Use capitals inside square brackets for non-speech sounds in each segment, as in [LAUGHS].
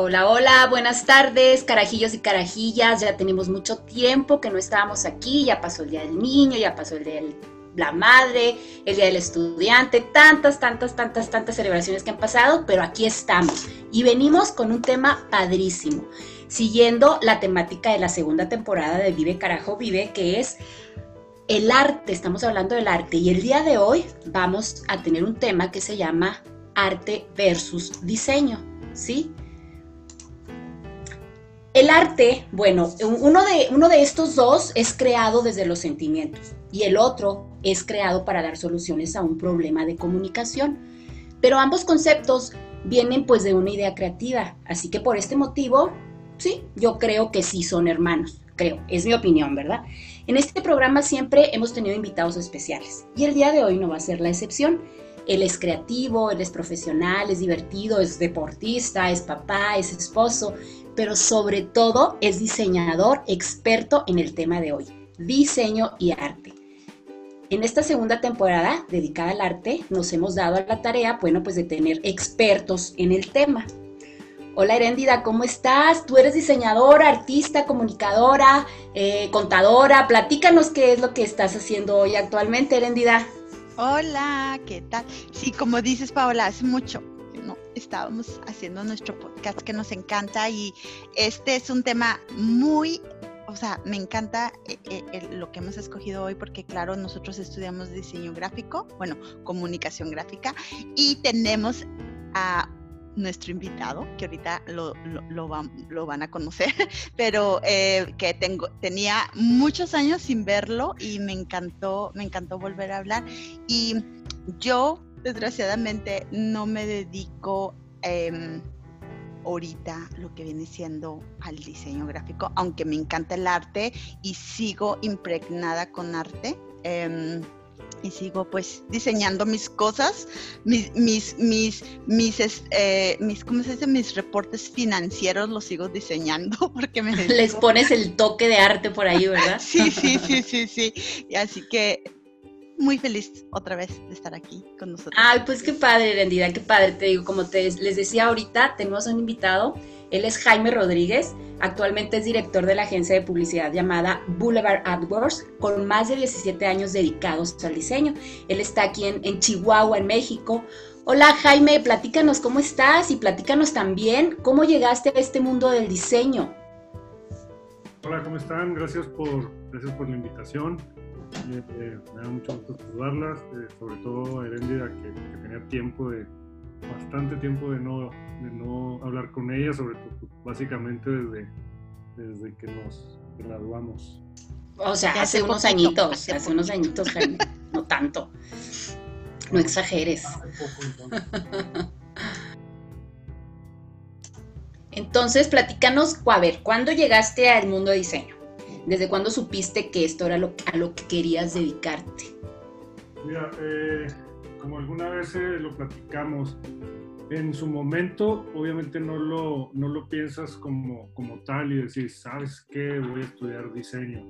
Hola, hola, buenas tardes, carajillos y carajillas. Ya tenemos mucho tiempo que no estábamos aquí. Ya pasó el Día del Niño, ya pasó el Día de la Madre, el Día del Estudiante, tantas, tantas, tantas, tantas celebraciones que han pasado, pero aquí estamos y venimos con un tema padrísimo, siguiendo la temática de la segunda temporada de Vive Carajo Vive, que es el arte. Estamos hablando del arte y el día de hoy vamos a tener un tema que se llama arte versus diseño, ¿sí? El arte, bueno, uno de, uno de estos dos es creado desde los sentimientos y el otro es creado para dar soluciones a un problema de comunicación. Pero ambos conceptos vienen pues de una idea creativa, así que por este motivo, sí, yo creo que sí son hermanos, creo, es mi opinión, ¿verdad? En este programa siempre hemos tenido invitados especiales y el día de hoy no va a ser la excepción. Él es creativo, él es profesional, es divertido, es deportista, es papá, es esposo, pero sobre todo es diseñador experto en el tema de hoy, diseño y arte. En esta segunda temporada dedicada al arte nos hemos dado a la tarea, bueno, pues de tener expertos en el tema. Hola Herendida, ¿cómo estás? Tú eres diseñadora, artista, comunicadora, eh, contadora. Platícanos qué es lo que estás haciendo hoy actualmente, Herendida. Hola, ¿qué tal? Sí, como dices, Paola, hace mucho estábamos haciendo nuestro podcast que nos encanta y este es un tema muy o sea, me encanta eh, eh, lo que hemos escogido hoy porque, claro, nosotros estudiamos diseño gráfico, bueno, comunicación gráfica, y tenemos a nuestro invitado, que ahorita lo, lo, van, a conocer, [LAUGHS] pero eh, que tengo, tenía muchos años sin verlo y me encantó, me encantó volver a hablar. Y yo, desgraciadamente, no me dedico eh, ahorita lo que viene siendo al diseño gráfico, aunque me encanta el arte y sigo impregnada con arte. Em, y sigo pues diseñando mis cosas, mis, mis, mis, mis, eh, mis, ¿cómo se dice? Mis reportes financieros los sigo diseñando [LAUGHS] porque me... Les pones el toque de arte por ahí, ¿verdad? [LAUGHS] sí, sí, sí, [LAUGHS] sí, sí. Y así que muy feliz otra vez de estar aquí con nosotros. Ay, pues qué padre, Rendida, qué padre. Te digo, como te, les decía ahorita, tenemos un invitado. Él es Jaime Rodríguez. Actualmente es director de la agencia de publicidad llamada Boulevard AdWords, con más de 17 años dedicados al diseño. Él está aquí en, en Chihuahua, en México. Hola Jaime, platícanos cómo estás y platícanos también cómo llegaste a este mundo del diseño. Hola, ¿cómo están? Gracias por, gracias por la invitación. Eh, me da mucho gusto saludarlas, eh, sobre todo a Herendida, que, que, tenía tiempo de, bastante tiempo de no, de no hablar con ella, sobre todo pues, básicamente desde, desde que nos graduamos. O sea, hace, unos añitos, hace, unos añitos, Jaime, no tanto. [LAUGHS] No exageres. Entonces, platícanos, a ver, ¿cuándo llegaste al mundo de diseño? ¿Desde cuándo supiste que esto era lo, a lo que querías dedicarte? Mira, eh, como alguna vez eh, lo platicamos, en su momento obviamente no lo, no lo piensas como, como tal y decir, ¿sabes qué? Voy a estudiar diseño.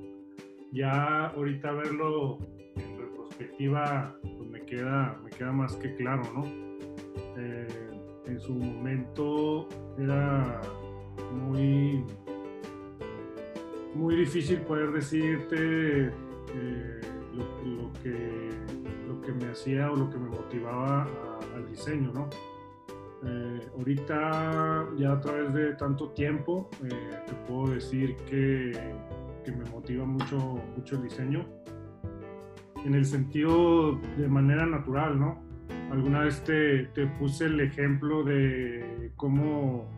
Ya ahorita verlo en retrospectiva, pues me queda, me queda más que claro, ¿no? Eh, en su momento era muy muy difícil poder decirte eh, lo, que, lo que me hacía o lo que me motivaba al diseño, ¿no? Eh, ahorita, ya a través de tanto tiempo, eh, te puedo decir que, que, me motiva mucho, mucho el diseño, en el sentido de manera natural, ¿no? Alguna vez te, te puse el ejemplo de cómo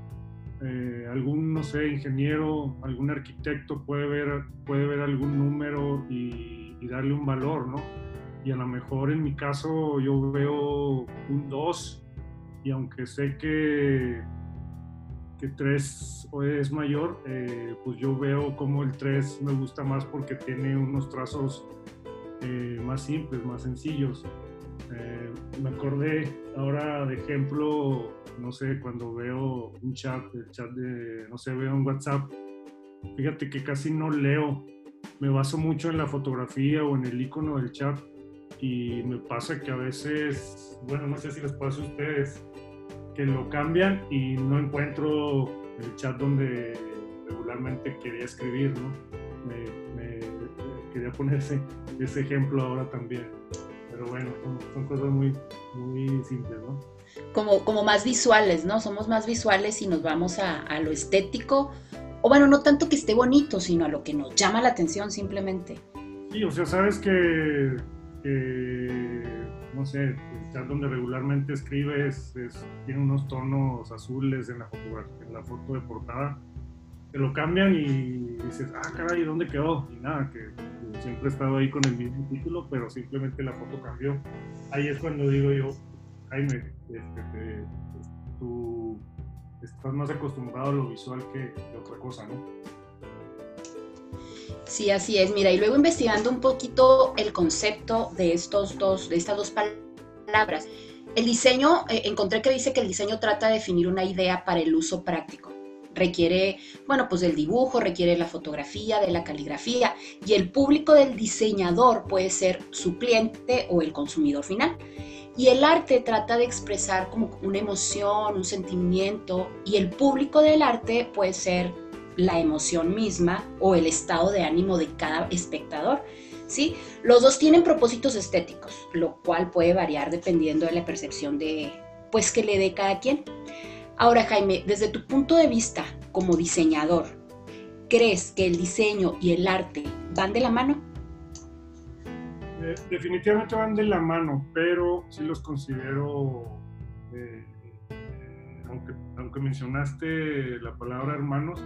eh, algún, no sé, ingeniero, algún arquitecto puede ver, puede ver algún número y, darle un valor, ¿no? Y a lo mejor en mi caso yo veo un 2 y aunque sé que, que 3 es mayor, eh, pues yo veo como el 3 me gusta más porque tiene unos trazos eh, más simples, más sencillos. Me acordé ahora de ejemplo no sé, cuando veo un chat, el chat de, no sé, veo un WhatsApp, fíjate que casi no leo, me baso mucho en la fotografía o en el icono del chat y me pasa que a veces, bueno, no sé si les pasa a ustedes, que lo cambian y no encuentro el chat donde regularmente quería escribir, ¿no? Me, quería poner ese, ejemplo ahora también. Pero bueno, son, cosas muy, muy simples, ¿no? Como, como más visuales, ¿no? Somos más visuales y nos vamos a, a lo estético. O bueno, no tanto que esté bonito, sino a lo que nos llama la atención simplemente. Sí, o sea, sabes que, no sé, el chat donde regularmente escribes tiene unos tonos azules en la, en la foto de portada, te lo cambian y dices, ah, caray, ¿dónde quedó? Y nada, que siempre he estado ahí con el mismo título, pero simplemente la foto cambió. Ahí es cuando digo yo, Jaime, este, tú estás más acostumbrado a lo visual que, que otra cosa, ¿no? Sí, así es. Mira, y luego investigando un poquito el concepto de, estos dos, de estas dos palabras, el diseño, eh, encontré que dice que el diseño trata de definir una idea para el uso práctico. Requiere, bueno, pues del dibujo, requiere la fotografía, de la caligrafía, y el público del diseñador puede ser su cliente o el consumidor final. Y el arte trata de expresar como una emoción, un sentimiento, y el público del arte puede ser la emoción misma o el estado de ánimo de cada espectador. ¿sí? Los dos tienen propósitos estéticos, lo cual puede variar dependiendo de la percepción de, pues, que le dé cada quien. Ahora, Jaime, desde tu punto de vista como diseñador, ¿crees que el diseño y el arte van de la mano? Eh, definitivamente van de la mano, pero sí los considero, eh, eh, aunque, mencionaste la palabra hermanos,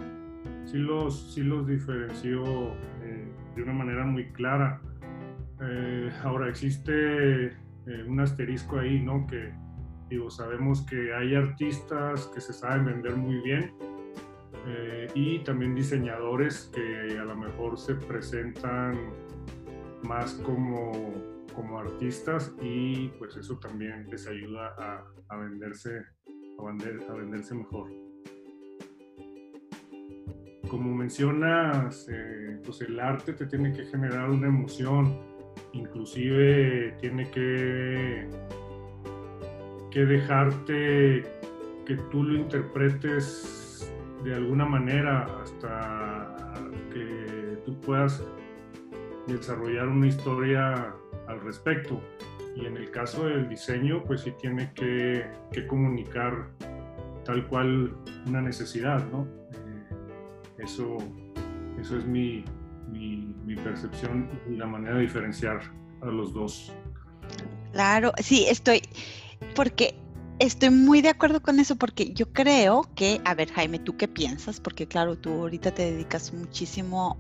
sí los, sí los diferenció eh, de una manera muy clara. Ahora existe un asterisco ahí, ¿no? Que digo, sabemos que hay artistas que se saben vender muy bien y también diseñadores que a lo mejor se presentan más como, como artistas y pues eso también les ayuda a, a venderse, a, vender, a venderse mejor. Como mencionas, eh, pues el arte te tiene que generar una emoción, inclusive tiene que, que dejarte que tú lo interpretes de alguna manera hasta que tú puedas desarrollar una historia al respecto. Y en el caso del diseño, pues sí tiene que, comunicar tal cual una necesidad, ¿no? Eso, eso es mi, mi, percepción y la manera de diferenciar a los dos. Claro, sí, estoy, porque estoy muy de acuerdo con eso, porque yo creo que, a ver, Jaime, ¿tú qué piensas? Porque claro, tú ahorita te dedicas muchísimo,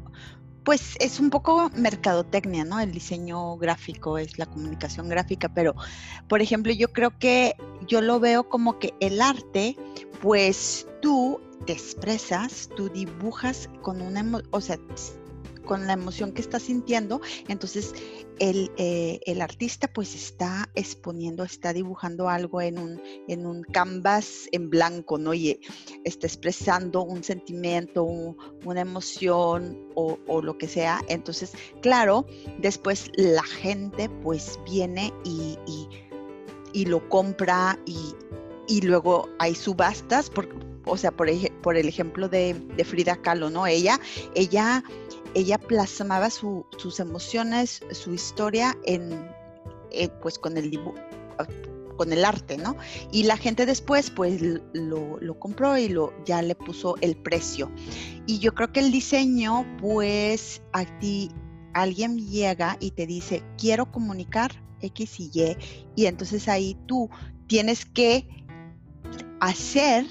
pues es un poco mercadotecnia, ¿no? El diseño gráfico es la comunicación gráfica, pero, por ejemplo, yo creo que yo lo veo como que el arte, pues tú te expresas, tú dibujas con una, o sea, con la emoción que estás sintiendo, entonces el, eh, el, artista pues está exponiendo, está dibujando algo en un, en un canvas en blanco, ¿no? Y está expresando un sentimiento, una emoción o, lo que sea. Entonces, claro, después la gente pues viene y, y, lo compra y, y luego hay subastas, porque o sea, por, por el ejemplo de, Frida Kahlo, ¿no? Ella, ella, ella plasmaba sus emociones, su historia en, eh, pues con el con el arte, ¿no? Y la gente después pues lo, compró y lo, ya le puso el precio. Y yo creo que el diseño pues a ti alguien llega y te dice, quiero comunicar X y Y, y entonces ahí tú tienes que hacer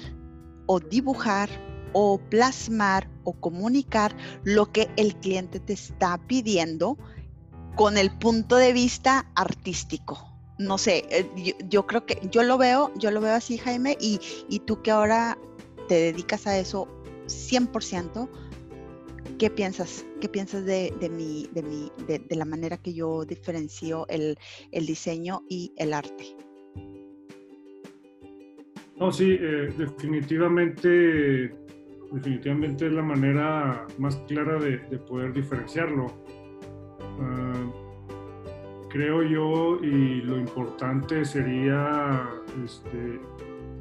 o dibujar o plasmar o comunicar lo que el cliente te está pidiendo con el punto de vista artístico. No sé, eh, yo, creo que yo lo veo, yo lo veo así, Jaime, y, tú que ahora te dedicas a eso 100%, ¿qué piensas? ¿Qué piensas de, de, mi, de, mi, de, la manera que yo diferencio el, el diseño y el arte? No, sí, eh, definitivamente, definitivamente es la manera más clara de, poder diferenciarlo. Ah, creo yo, y lo importante sería, este,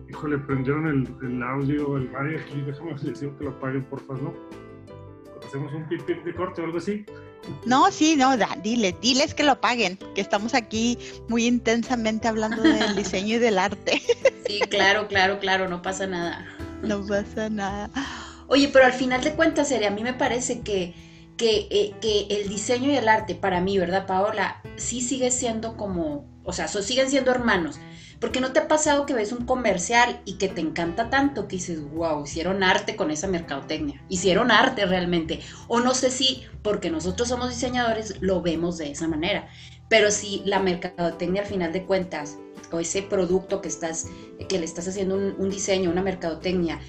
híjole, prendieron el, el audio, el radio aquí, déjame [LAUGHS] decir que lo apaguen, porfa, ¿no? Hacemos un pip, pip de corte o algo así. No, sí, no, da, dile, diles que lo paguen, que estamos aquí muy intensamente hablando del [LAUGHS] diseño y del arte. Sí, claro, claro, claro, no pasa nada. No pasa nada. Oye, pero al final de cuentas, Seria, a mí me parece que, que, eh, que el diseño y el arte, para mí, ¿verdad, Paola? Sí sigue siendo como, o sea, siguen siendo hermanos. Porque no te ha pasado que ves un comercial y que te encanta tanto que dices, wow, hicieron arte con esa mercadotecnia. Hicieron arte realmente. O no sé si, porque nosotros somos diseñadores, lo vemos de esa manera. Pero si la mercadotecnia al final de cuentas, o ese producto que estás, que le estás haciendo un diseño, una mercadotecnia,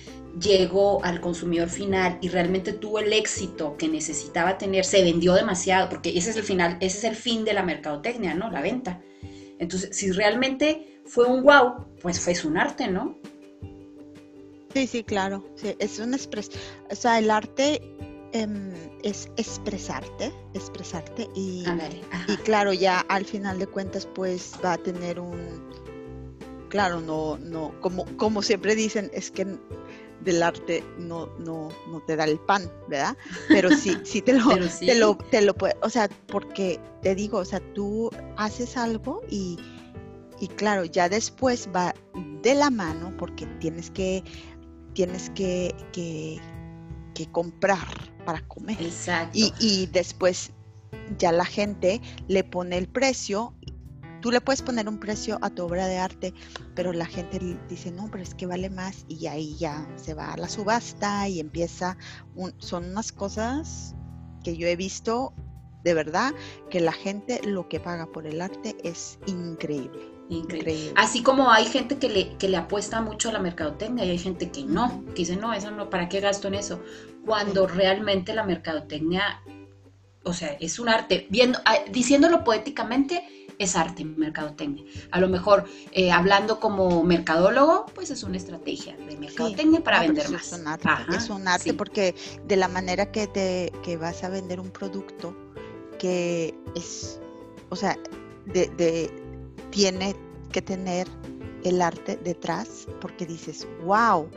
llegó al consumidor final y realmente tuvo el éxito que necesitaba tener, se vendió demasiado, porque ese es el final, ese es el fin de la mercadotecnia, ¿no? La venta. Entonces, si realmente fue un wow, pues fue un arte, ¿no? Sí, sí, claro. Sí, es un expres, o sea, el arte em, es expresarte, expresarte y, y claro, ya al final de cuentas, pues va a tener un, claro, no, no, como, como siempre dicen, es que del arte no, no, no te da el pan, ¿verdad? Pero sí, [LAUGHS] sí te lo, sí. te lo, te lo puede, o sea, porque te digo, o sea, tú haces algo y, y claro, ya después va de la mano porque tienes que, tienes que, que, que comprar para comer. Exacto. Y, y después ya la gente le pone el precio. Tú le puedes poner un precio a tu obra de arte, pero la gente dice, no, pero es que vale más y ahí ya se va a la subasta y empieza, un- son unas cosas que yo he visto de verdad que la gente lo que paga por el arte es increíble. Increíble. Increíble. Así como hay gente que le, que le apuesta mucho a la mercadotecnia y hay gente que no, que dice, no, eso no, ¿para qué gasto en eso? Cuando realmente la mercadotecnia, o sea, es un arte. Viendo, ah, diciéndolo poéticamente, es arte, mercadotecnia. A lo mejor, eh, hablando como mercadólogo, pues es una estrategia de mercadotecnia para No, pero vender sí más. Es un arte, Ajá, es un arte sí. porque de la manera que te que vas a vender un producto que es, o sea, de, de- tiene que tener el arte detrás porque dices, wow,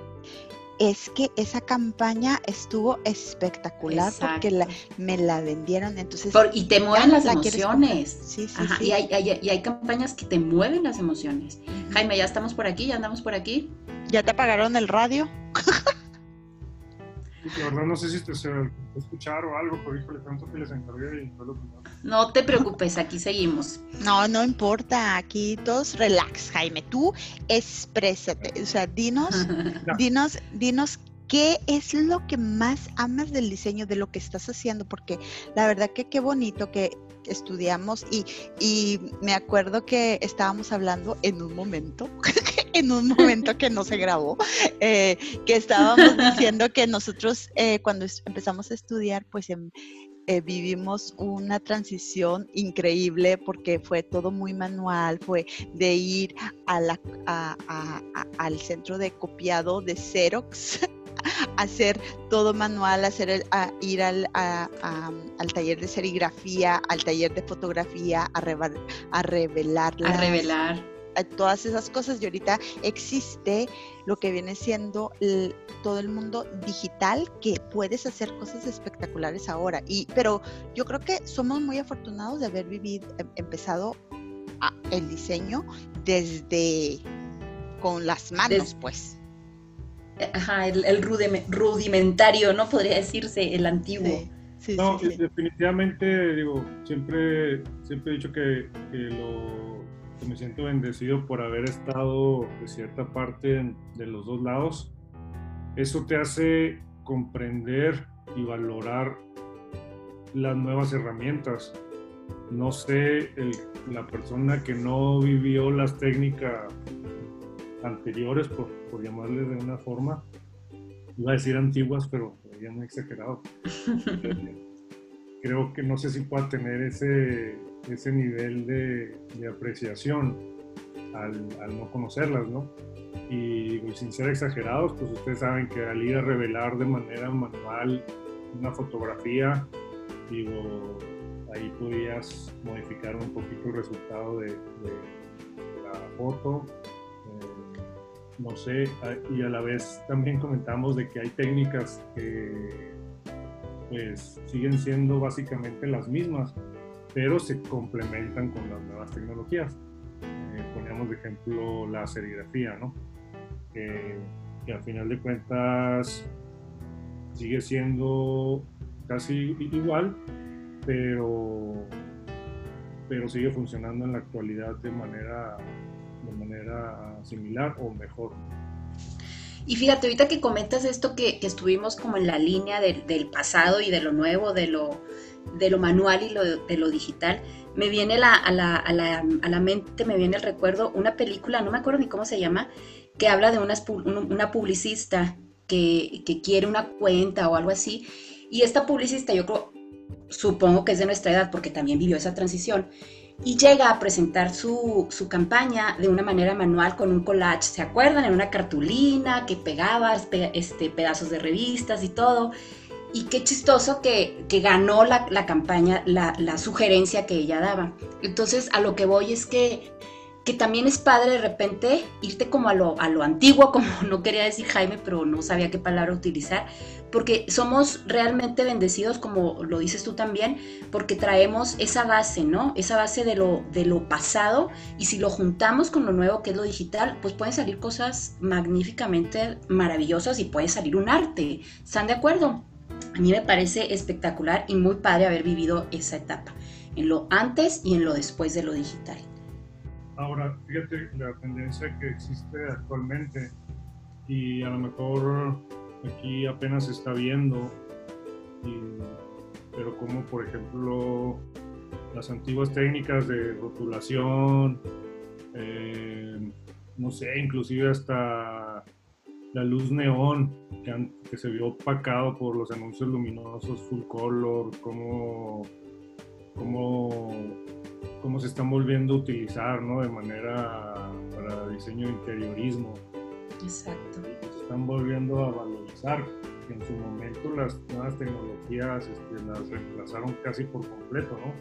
es que esa campaña estuvo espectacular porque la- me la vendieron, entonces Por- y te mueven las la emociones. Sí, sí, Ajá, sí. Y, hay, hay- y hay campañas que te mueven las emociones. Jaime, ya estamos por aquí, ya andamos por aquí. ¿Ya te apagaron el radio? [LAUGHS] La verdad no sé si te se escuchar o algo, pero híjole, tanto que les encargué y fue lo que no. No te preocupes, aquí seguimos. No, no importa, aquí todos relax, Jaime, tú exprésate, o sea, dinos, [LAUGHS] dinos, dinos qué es lo que más amas del diseño, de lo que estás haciendo, porque la verdad que qué bonito que estudiamos y, y me acuerdo que estábamos hablando en un momento, [LAUGHS] en un momento que no se grabó, eh, que estábamos diciendo que nosotros eh, cuando empezamos a estudiar, pues em- eh, vivimos una transición increíble porque fue todo muy manual, fue de ir a la, a- al centro de copiado de Xerox, [LAUGHS] hacer todo manual, hacer el- a- ir al, a- a- al taller de serigrafía, al taller de fotografía, a, revelar A las- revelar. Todas esas cosas y ahorita existe lo que viene siendo el- todo el mundo digital que puedes hacer cosas espectaculares ahora y pero yo creo que somos muy afortunados de haber vivido em- empezado a- el diseño desde con las manos Des- pues Ajá, el, el rudime- rudimentario, ¿no? Podría decirse, el antiguo. sí, sí, No, sí, sí. definitivamente, digo, siempre, siempre he dicho que, que lo, que me siento bendecido por haber estado de cierta parte de los dos lados. Eso te hace comprender y valorar las nuevas herramientas. No sé, el- la persona que no vivió las técnicas anteriores, por, por llamarle de una forma, iba a decir antiguas, pero ya muy exagerado [LAUGHS] creo que no sé si pueda tener ese, ese nivel de, de apreciación al, al no conocerlas, ¿no? Y, y sin ser exagerados, pues ustedes saben que al ir a revelar de manera manual una fotografía, digo, ahí podías modificar un poquito el resultado de, la foto. eh, no sé, y a la vez también comentamos de que hay técnicas que pues siguen siendo básicamente las mismas, pero se complementan con las nuevas tecnologías. Eh, poníamos de ejemplo la serigrafía, ¿no? Que, al final de cuentas sigue siendo casi igual, pero, pero sigue funcionando en la actualidad de manera, de manera similar o mejor. Y fíjate, ahorita que comentas esto que, estuvimos como en la línea del pasado y de lo nuevo, de lo, de lo manual y lo, de lo digital, me viene a, la, a, la, a, la, mente, me viene el recuerdo, una película, no me acuerdo ni cómo se llama, que habla de una, una publicista que, que, quiere una cuenta o algo así. Y esta publicista, yo creo, supongo que es de nuestra edad porque también vivió esa transición, y llega a presentar su, su, campaña de una manera manual con un collage, ¿se acuerdan? En una cartulina que pegaba este, pedazos de revistas y todo. Y qué chistoso que, que ganó la, la campaña, la, la, sugerencia que ella daba. Entonces, a lo que voy es que que también es padre de repente irte como a lo, a lo antiguo, [LAUGHS] como no quería decir Jaime, pero no sabía qué palabra utilizar, porque somos realmente bendecidos, como lo dices tú también, porque traemos esa base, ¿no? Esa base de lo, de lo pasado, y si lo juntamos con lo nuevo que es lo digital, pues pueden salir cosas magníficamente maravillosas y puede salir un arte. ¿Están de acuerdo? A mí me parece espectacular y muy padre haber vivido esa etapa, en lo antes y en lo después de lo digital. Ahora, fíjate la tendencia que existe actualmente y a lo mejor aquí apenas se está viendo, pero como por ejemplo las antiguas técnicas de rotulación, eh, no sé, inclusive hasta la luz neón que, que, se vio opacado por los anuncios luminosos full color, como, como cómo se están volviendo a utilizar, ¿no? De manera para diseño de interiorismo. Exacto. Se están volviendo a valorizar. En su momento las nuevas tecnologías este, las reemplazaron casi por completo, ¿no?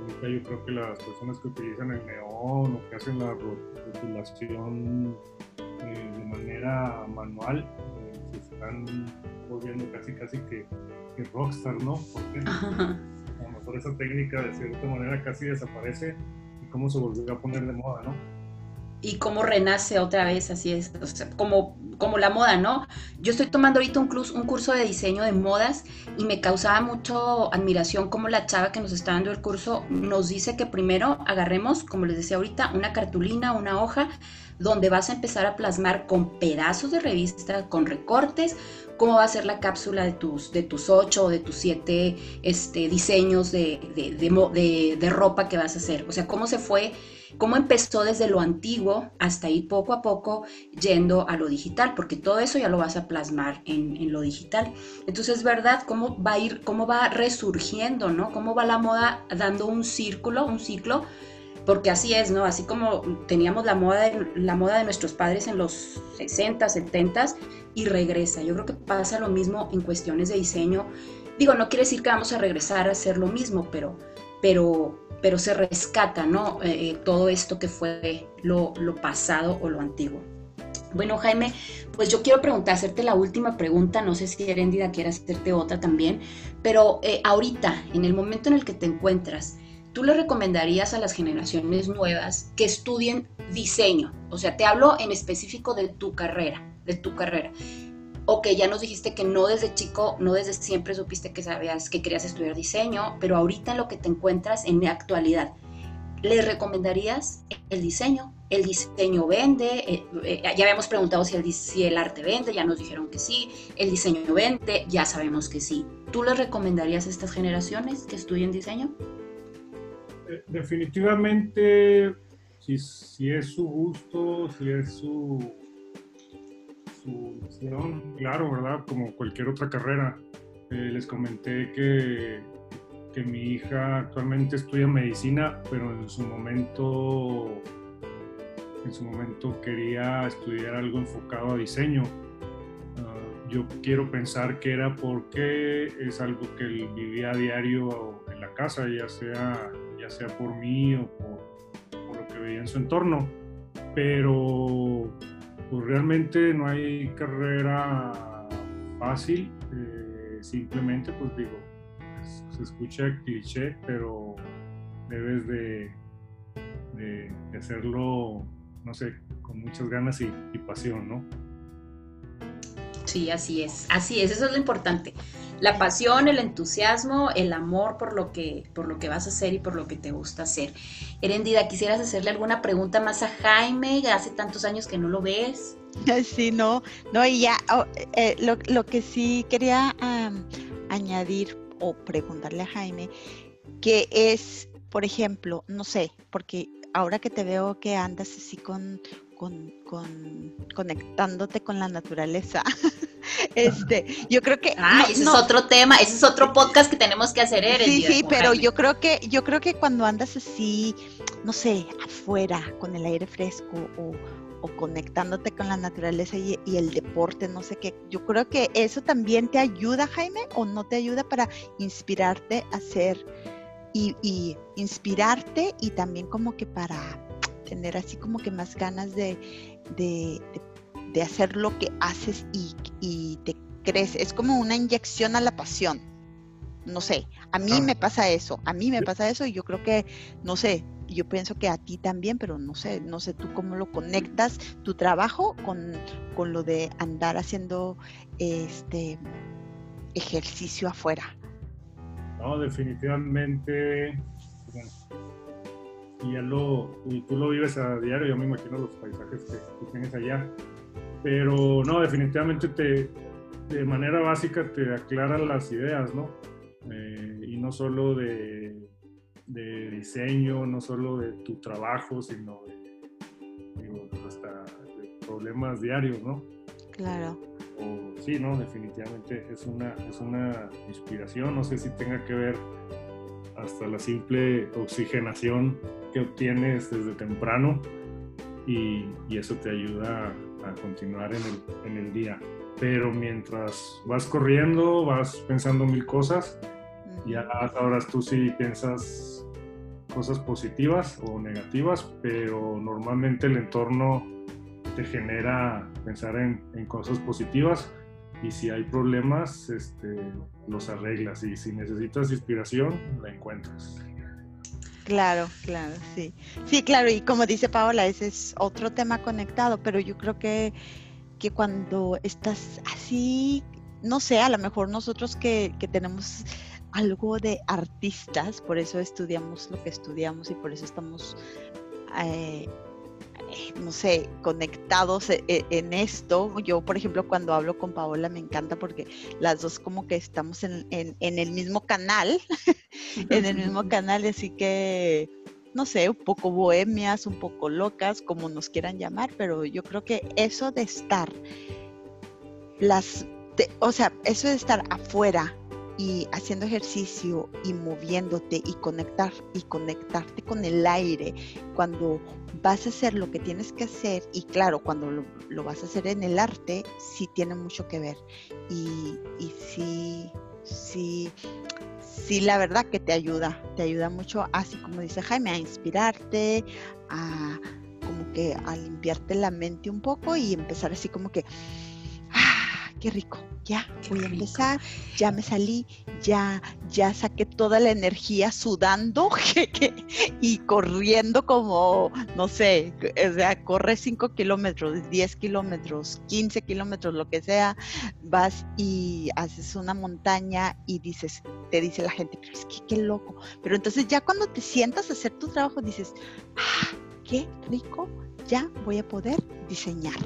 Ahorita yo creo que las personas que utilizan el neón o que hacen la rotulación manera manual eh, se están volviendo casi casi que, que rockstar, ¿no? Porque por esa técnica de cierta manera casi desaparece y cómo se volvió a poner de moda, ¿no? Y cómo renace otra vez, así es, como, como la moda, ¿no? Yo estoy tomando ahorita un, un curso de diseño de modas y me causaba mucho admiración como la chava que nos está dando el curso nos dice que primero agarremos, como les decía ahorita, una cartulina, una hoja, donde vas a empezar a plasmar con pedazos de revista, con recortes, cómo va a ser la cápsula de tus, de tus ocho o de tus siete este, diseños de, de, de, ropa que vas a hacer. O sea, cómo se fue, cómo empezó desde lo antiguo hasta ir poco a poco yendo a lo digital, porque todo eso ya lo vas a plasmar en, lo digital. Entonces, ¿verdad? ¿Cómo va a ir, cómo va resurgiendo, ¿no? Cómo va la moda dando un círculo, un ciclo porque así es, ¿no? Así como teníamos la moda de, la moda de nuestros padres en los 60, 70 y regresa. Yo creo que pasa lo mismo en cuestiones de diseño. Digo, no quiere decir que vamos a regresar a hacer lo mismo, pero, pero, pero se rescata, ¿no? Eh, eh, todo esto que fue lo, pasado o lo antiguo. Bueno, Jaime, pues yo quiero preguntar, hacerte la última pregunta, no sé si Erendida quiere hacerte otra también, pero eh, ahorita, en el momento en el que te encuentras, ¿tú le recomendarías a las generaciones nuevas que estudien diseño? O sea, te hablo en específico de tu carrera, de tu carrera. O que ya nos dijiste que no desde chico, no desde siempre supiste que sabías que querías estudiar diseño, pero ahorita en lo que te encuentras en la actualidad, ¿le recomendarías el diseño? El diseño vende, eh, eh, ya habíamos preguntado si el, arte vende, ya nos dijeron que sí, el diseño vende, ya sabemos que sí. ¿Tú le recomendarías a estas generaciones que estudien diseño? definitivamente, si, si, es su gusto, si es su, claro, ¿verdad? Como cualquier otra carrera. Eh, les comenté que, que mi hija actualmente estudia medicina, pero en su momento en su momento quería estudiar algo enfocado a diseño. Ah, yo quiero pensar que era porque es algo que él vivía a diario en la casa, ya sea sea por mí o por, lo que veía en su entorno. Pero pues realmente no hay carrera fácil, eh, simplemente pues digo, se escucha cliché, pero debes de, hacerlo, no sé, con muchas ganas y, y pasión, ¿no? Sí, así es, así es, eso es lo importante. La pasión, el entusiasmo, el amor por lo que, por lo que vas a hacer y por lo que te gusta hacer. Erendida, ¿quisieras hacerle alguna pregunta más a Jaime? Hace tantos años que no lo ves. Sí, no, no, y ya, oh, eh, lo, que sí quería añadir o preguntarle a Jaime, que es, por ejemplo, no sé, porque ahora que te veo que andas así con, con, conectándote con la naturaleza. [LAUGHS] [LAUGHS] este, yo creo que ah, ese es otro tema, ese es otro podcast que tenemos que hacer, Eres, Sí, sí, pero yo creo que yo creo que cuando andas así, no sé, afuera con el aire fresco o, conectándote con la naturaleza y, y, el deporte, no sé qué, yo creo que eso también te ayuda, Jaime, o no te ayuda para inspirarte a hacer y, y inspirarte y también como que para tener así como que más ganas de, de, hacer lo que haces y, te crees. Es como una inyección a la pasión. No sé, a mí me pasa eso, a mí me pasa eso y yo creo que, no sé, yo pienso que a ti también, pero no sé, no sé tú cómo lo conectas, tu trabajo con, con lo de andar haciendo este ejercicio afuera. No, definitivamente, y ya lo, y tú lo vives a diario, yo me imagino los paisajes que, tienes allá. Pero no, definitivamente te, de manera básica te aclaran las ideas, ¿no? Eh, y no solo de, de, diseño, no solo de tu trabajo, sino de, digo, hasta de problemas diarios, ¿no? Claro. O, sí, no, definitivamente es una, es una inspiración, no sé si tenga que ver hasta la simple oxigenación que obtienes desde temprano y, eso te ayuda a continuar en el, en el, día. Pero mientras vas corriendo, vas pensando mil cosas y a las horas tú sí piensas cosas positivas o negativas, pero normalmente el entorno te genera pensar en, en cosas positivas y si hay problemas, este, los arreglas y si necesitas inspiración, la encuentras. Claro, claro, sí. Sí, claro, y como dice Paola, ese es otro tema conectado, pero yo creo que, que cuando estás así, no sé, a lo mejor nosotros que, que tenemos algo de artistas, por eso estudiamos lo que estudiamos y por eso estamos eh, no sé, conectados e, e, en esto. Yo, por ejemplo, cuando hablo con Paola me encanta porque las dos como que estamos en, el mismo canal, en el mismo canal, [LAUGHS] así que, no sé, un poco bohemias, un poco locas, como nos quieran llamar, pero yo creo que eso de estar, las, o sea, eso de estar afuera y haciendo ejercicio y moviéndote y conectar y conectarte con el aire cuando vas a hacer lo que tienes que hacer y claro cuando lo, vas a hacer en el arte sí tiene mucho que ver. Y, y sí sí sí la verdad que te ayuda te ayuda mucho así como dice Jaime a inspirarte a como que a limpiarte la mente un poco y empezar así como que qué rico, ya voy a empezar, ya me salí, ya, ya saqué toda la energía sudando [LAUGHS] y corriendo como, no sé, o sea, corre 5 kilómetros, 10 kilómetros, 15 kilómetros, lo que sea, vas y haces una montaña y dices, te dice la gente, pero es que qué loco. Pero entonces ya cuando te sientas a hacer tu trabajo dices, ah, qué rico, ya voy a poder diseñar,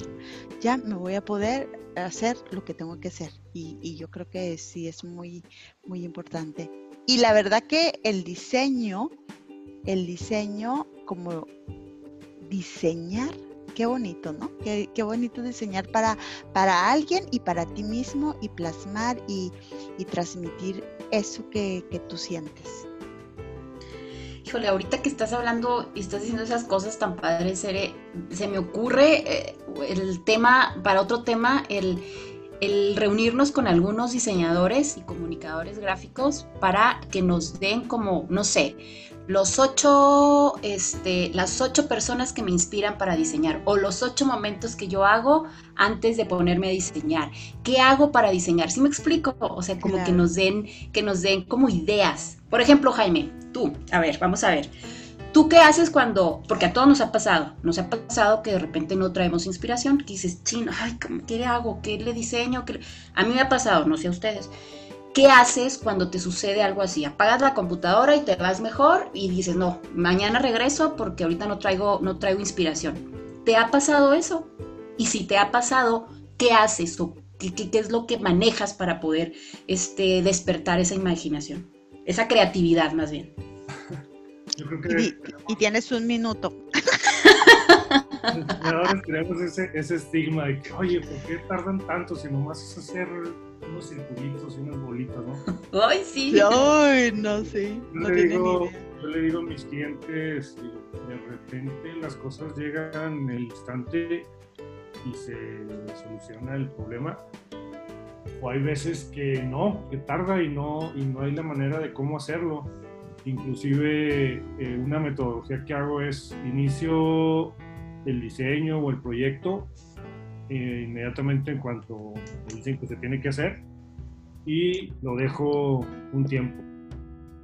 ya me voy a poder hacer lo que tengo que hacer. Y, yo creo que sí es muy, muy importante. Y la verdad que el diseño, el diseño como diseñar, qué bonito, ¿no? Qué, bonito diseñar para, para alguien y para ti mismo y plasmar y, transmitir eso que, que tú sientes. Híjole, ahorita que estás hablando y estás diciendo esas cosas tan padres, se me ocurre eh, el tema, para otro tema, el, el reunirnos con algunos diseñadores y comunicadores gráficos para que nos den como, no sé, los ocho, este, las ocho personas que me inspiran para diseñar o los ocho momentos que yo hago antes de ponerme a diseñar. ¿Qué hago para diseñar? ¿Sí me explico? O sea, como que nos den, que nos den como ideas. Por ejemplo, Jaime, tú, a ver, vamos a ver. ¿Tú qué haces cuando, porque a todos nos ha pasado, nos ha pasado que de repente no traemos inspiración, que dices, chino, ay, ¿qué hago? ¿Qué le diseño? A mí me ha pasado, no sé a ustedes ¿Qué haces cuando te sucede algo así? Apagas la computadora y te vas mejor y dices, no, mañana regreso porque ahorita no traigo, no traigo inspiración. ¿Te ha pasado eso? Y si te ha pasado, ¿qué haces o qué, qué, es lo que manejas para poder este, despertar esa imaginación? Esa creatividad más bien. Yo creo que... y, tienes un minuto. [LAUGHS] Ahora tenemos ese, ese estigma de que, oye, ¿por qué tardan tanto si nomás es hacer unos circulitos y unas bolitas, ¿no? [LAUGHS] ¡Ay, sí! ¡Ay, no sé! Yo, le, digo, yo le digo a mis clientes, de repente las cosas llegan en el instante y se soluciona el problema. O hay veces que no, que tarda y no, y no hay la manera de cómo hacerlo. Inclusive eh, una metodología que hago es inicio el diseño o el proyecto eh, inmediatamente en cuanto dicen que se tiene que hacer y lo dejo un tiempo.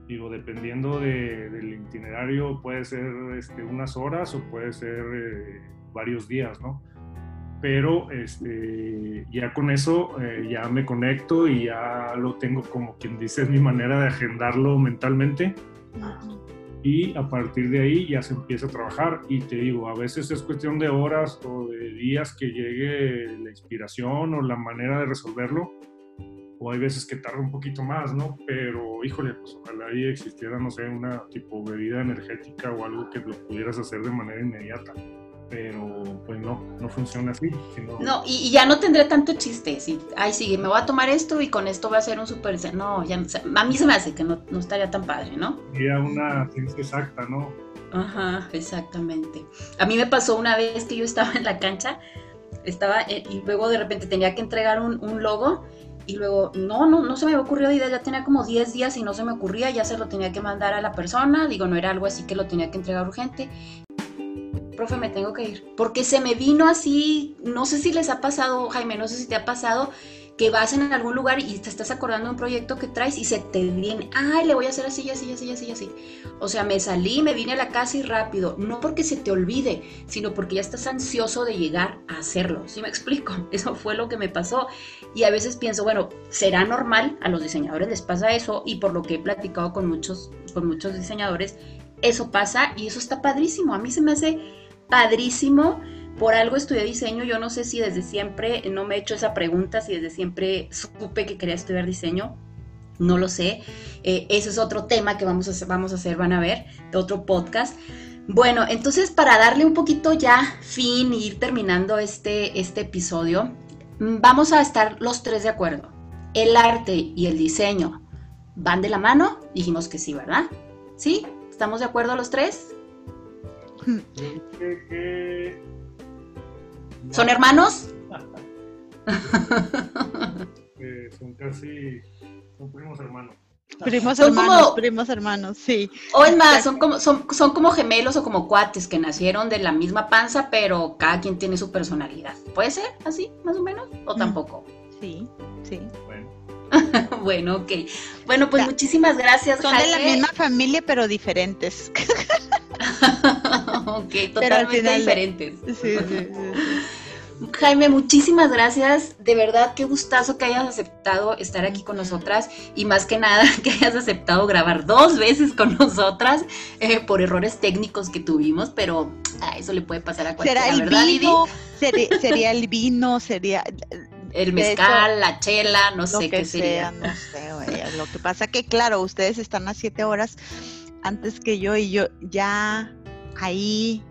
Digo, dependiendo del itinerario, puede ser este, unas horas o puede ser eh, varios días, ¿no? Pero este, ya con eso eh, ya me conecto y ya lo tengo como quien dice, es mi manera de agendarlo mentalmente. Y a partir de ahí ya se empieza a trabajar. Y te digo, a veces es cuestión de horas o de días que llegue la inspiración o la manera de resolverlo o hay veces que tarda un poquito más, ¿no? Pero híjole, pues ojalá ahí existiera, no sé, una tipo bebida energética o algo que lo pudieras hacer de manera inmediata pero pues no, no funciona así. No, y, ya no tendré tanto chiste. Si, ay, sí, me voy a tomar esto y con esto voy a hacer un super. No, ya, a mí se me hace que no, no estaría tan padre, ¿no? Sería una ciencia exacta, ¿no? Ajá, exactamente. A mí me pasó una vez que yo estaba en la cancha, estaba, eh, y luego de repente tenía que entregar un, un logo. Y luego, no, no, no se me ocurrió idea, ya tenía como 10 días y no se me ocurría, ya se lo tenía que mandar a la persona, digo, no era algo así que lo tenía que entregar urgente profe, me tengo que ir. Porque se me vino así, no sé si les ha pasado, Jaime, no sé si te ha pasado, que vas en algún lugar y te estás acordando de un proyecto que traes y se te viene, ay, le voy a hacer así, así, así, así, así. O sea, me salí, me vine a la casa y rápido, no porque se te olvide, sino porque ya estás ansioso de llegar a hacerlo. ¿Sí me explico? [LAUGHS] Eso fue lo que me pasó. Y a veces pienso, bueno, será normal, a los diseñadores les pasa eso y por lo que he platicado con muchos, con muchos diseñadores, eso pasa y eso está padrísimo. A mí se me hace padrísimo. Por algo estudié diseño. Yo no sé si desde siempre, no me he hecho esa pregunta, si desde siempre supe que quería estudiar diseño. No lo sé. Eh, ese es otro tema que vamos a, hacer, vamos a hacer, van a ver, otro podcast. Bueno, entonces para darle un poquito ya fin y ir terminando este, este episodio, mm, vamos a estar los tres de acuerdo. El arte y el diseño van de la mano. Dijimos que sí, ¿verdad? ¿Sí? ¿Estamos de acuerdo los tres? ¿Son hermanos? [LAUGHS] Eh, son casi, son primos hermanos. Primos hermanos, primos hermanos, sí. O es más, son como, son, son como gemelos o como cuates que nacieron de la misma panza, pero cada quien tiene su personalidad. ¿Puede ser así, más o menos? ¿O mm. tampoco? Sí, sí. Bueno. [LAUGHS] bueno, ok. Bueno, pues muchísimas gracias. Son de la misma familia, pero diferentes. [LAUGHS] [LAUGHS] ok, totalmente diferentes. Sí, sí, Jaime, muchísimas gracias. De verdad, qué gustazo que hayas aceptado estar aquí con nosotras y más que nada [LAUGHS] que hayas aceptado grabar dos veces con nosotras eh, por errores técnicos que tuvimos, pero a eso le puede pasar a cualquiera, ¿Será el vino? [LAUGHS] Sería, el vino, sería el mezcal, la chela, no sé qué sería. No sé, güey. Lo que pasa que, claro, ustedes están a siete horas antes que yo y yo ya ahí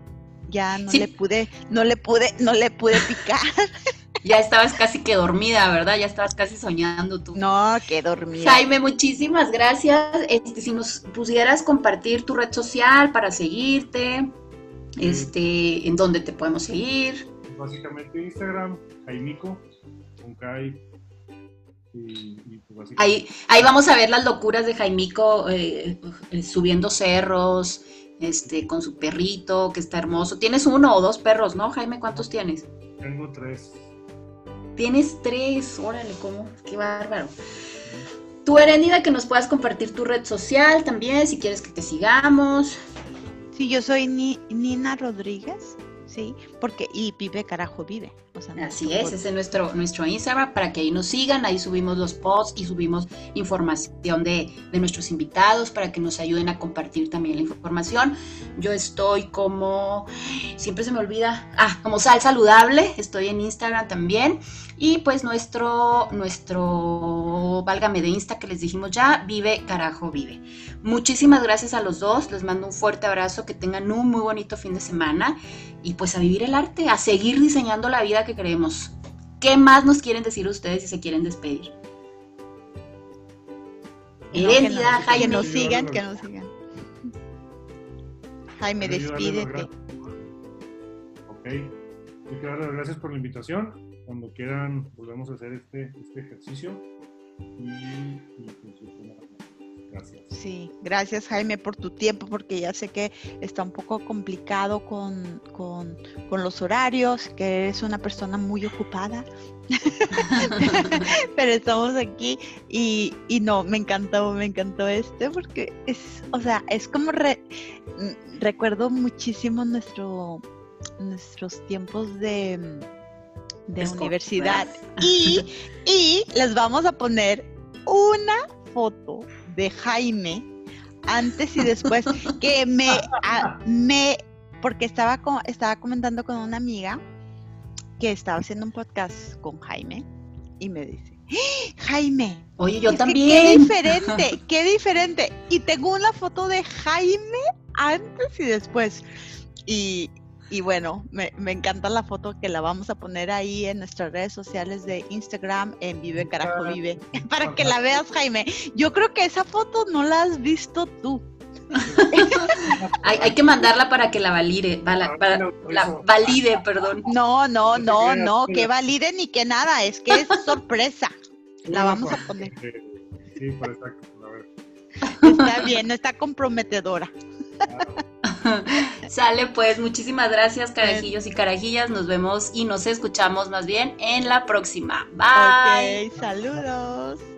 ya no le pude, no le pude, no le pude picar. [LAUGHS] Ya estabas casi que dormida, ¿verdad? Ya estabas casi soñando tú. No, que dormida. Jaime, muchísimas gracias. Este, si nos pusieras compartir tu red social para seguirte, este, en dónde te podemos seguir. Básicamente Instagram, Jaimico, con Pues, ahí, ahí vamos a ver las locuras de Jaimico eh, eh, subiendo cerros, este, con su perrito, que está hermoso. Tienes uno o dos perros, ¿no, Jaime? ¿Cuántos tienes? Tengo tres. Tienes tres, órale, ¿cómo? Qué bárbaro. Tú, Erendida, que nos puedas compartir tu red social también, si quieres que te sigamos. Sí, yo soy Nina Rodríguez. Sí, porque y Vive Carajo Vive. Así es, ese es nuestro, nuestro Instagram para que ahí nos sigan, ahí subimos los posts y subimos información de, de, nuestros invitados para que nos ayuden a compartir también la información. Yo estoy como, siempre se me olvida, ah, como Sal Saludable, estoy en Instagram también. Y pues nuestro, nuestro, válgame de Insta que les dijimos ya, Vive Carajo Vive. Muchísimas gracias a los dos, les mando un fuerte abrazo, que tengan un muy bonito fin de semana y pues a vivir el arte, a seguir diseñando la vida que queremos. ¿Qué más nos quieren decir ustedes si se quieren despedir? Herencia, Jaime. Que nos sigan, que nos sigan. Jaime, despídete. Ok. Gracias por la invitación cuando quieran volvemos a hacer este, este ejercicio. Y, pues, gracias. Sí, gracias Jaime por tu tiempo, porque ya sé que está un poco complicado con, con, con los horarios, que eres una persona muy ocupada. [LAUGHS] Pero estamos aquí y, y, no, me encantó, me encantó este, porque es, o sea, es como recuerdo muchísimo nuestro, nuestros tiempos de de universidad. Y, y les vamos a poner una foto de Jaime antes y después que me, me porque estaba, estaba comentando con una amiga que estaba haciendo un podcast con Jaime y me dice, ¡Ah, Jaime, oye, yo también. Qué diferente, qué diferente. Y tengo una foto de Jaime antes y después. Y, y bueno, me, encanta la foto que la vamos a poner ahí en nuestras redes sociales de Instagram en Vive Carajo Vive, [LAUGHS] para que la veas, Jaime. Yo creo que esa foto no la has visto tú. [LAUGHS] hay, que mandarla para que la valide, para, la valide, perdón. No, no, no, no, que valide ni que nada, es que es sorpresa. La vamos a poner. Sí, Está bien, no está comprometedora. [LAUGHS] Sale pues, muchísimas gracias carajillos y carajillas, nos vemos y nos escuchamos más bien en la próxima. Bye. saludos.